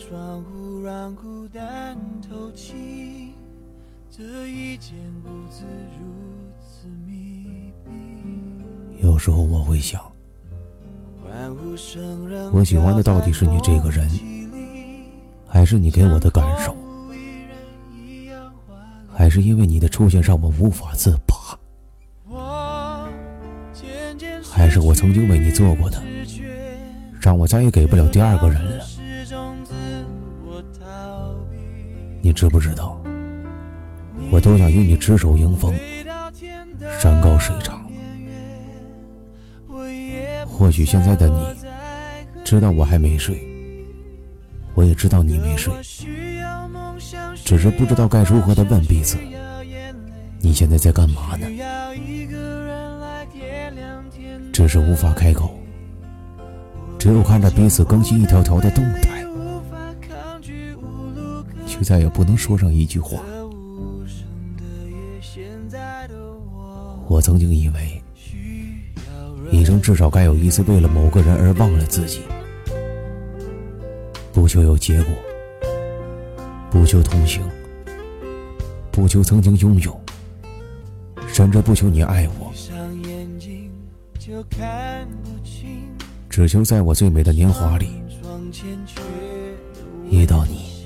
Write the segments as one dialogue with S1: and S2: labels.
S1: 窗户让孤单透气，这一间屋子如此密闭。
S2: 有时候我会想，我喜欢的到底是你这个人还是你给我的感受，还是因为你的出现让我无法自拔，还是我曾经为你做过的，让我再也给不了第二个人了？你知不知道，我都想与你执手迎风，山高水长。或许现在的你知道我还没睡，我也知道你没睡，只是不知道该如何的问彼此，你现在在干嘛呢？只是无法开口，只有看着彼此更新一条条的动态，再也不能说上一句话。
S1: 我
S2: 曾经以为，一生至少该有一次为了某个人而忘了自己，不求有结果，不求同行，不求曾经拥有，甚至不求你爱我，只求在我最美的年华里遇到你。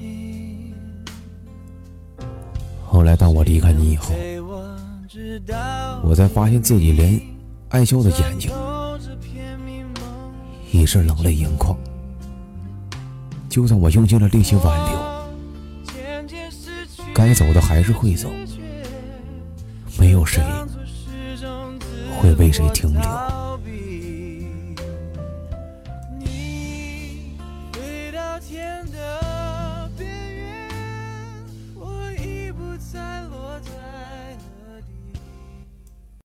S2: 后来当我离开你以后，
S1: 我
S2: 才发现自己连爱笑的眼睛已是冷泪盈眶。就算我用尽了力气挽留，该走的还是会走，没有谁会为谁停留
S1: 我逃避你飞到天的